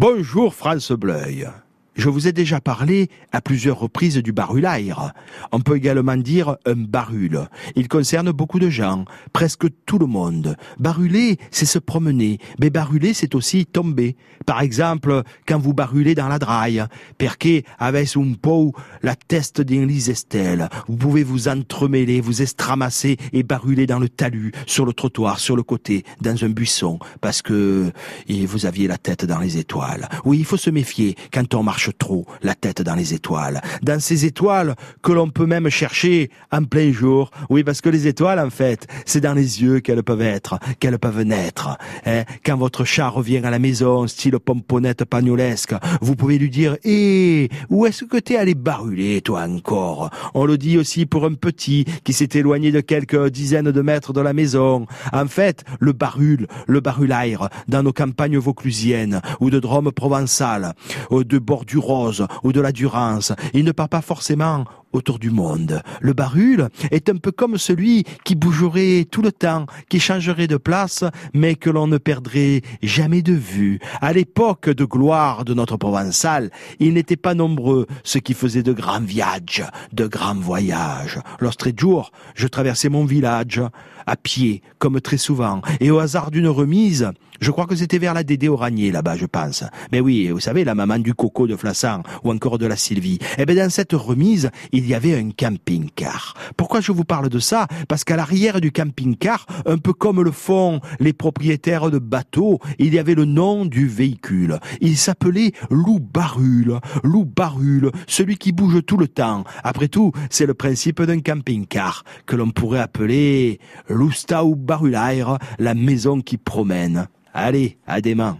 Bonjour France Bleuil. Je vous ai déjà parlé à plusieurs reprises du barulaire. On peut également dire un barule. Il concerne beaucoup de gens, presque tout le monde. Baruler, c'est se promener, mais baruler, c'est aussi tomber. Par exemple, quand vous barulez dans la draille, perché avec un pot la teste d'Élise Estelle. Vous pouvez vous entremêler, vous estramasser et baruler dans le talus, sur le trottoir, sur le côté, dans un buisson, parce que vous aviez la tête dans les étoiles. Oui, il faut se méfier quand on marche trop la tête dans les étoiles. Dans ces étoiles que l'on peut même chercher en plein jour. Oui, parce que les étoiles, en fait, c'est dans les yeux qu'elles peuvent être, qu'elles peuvent naître. Hein. Quand votre chat revient à la maison, style pomponnette pagnolesque, vous pouvez lui dire, hé, où est-ce que t'es allé baruler, toi encore? On le dit aussi pour un petit qui s'est éloigné de quelques dizaines de mètres de la maison. En fait, le barul, le barulaire, dans nos campagnes vauclusiennes ou de Drôme provençal, de bordure ou de la Durance. Il ne part pas forcément autour du monde. Le barul est un peu comme celui qui bougerait tout le temps, qui changerait de place, mais que l'on ne perdrait jamais de vue. À l'époque de gloire de notre provençal, il n'était pas nombreux ceux qui faisaient de grands viages, de grands voyages. L'autre jour, je traversais mon village à pied, comme très souvent, et au hasard d'une remise, je crois que c'était vers la Dédé Oranier là-bas, je pense. Mais oui, vous savez, la maman du coco de Flassan ou encore de la Sylvie. Eh bien, dans cette remise, il y avait un camping-car. Pourquoi je vous parle de ça? Parce qu'à l'arrière du camping-car, un peu comme le font les propriétaires de bateaux, il y avait le nom du véhicule. Il s'appelait Lou Barule. Lou Barule, celui qui bouge tout le temps. Après tout, c'est le principe d'un camping-car que l'on pourrait appeler Loustau Barulaire, la maison qui promène. Allez, à demain.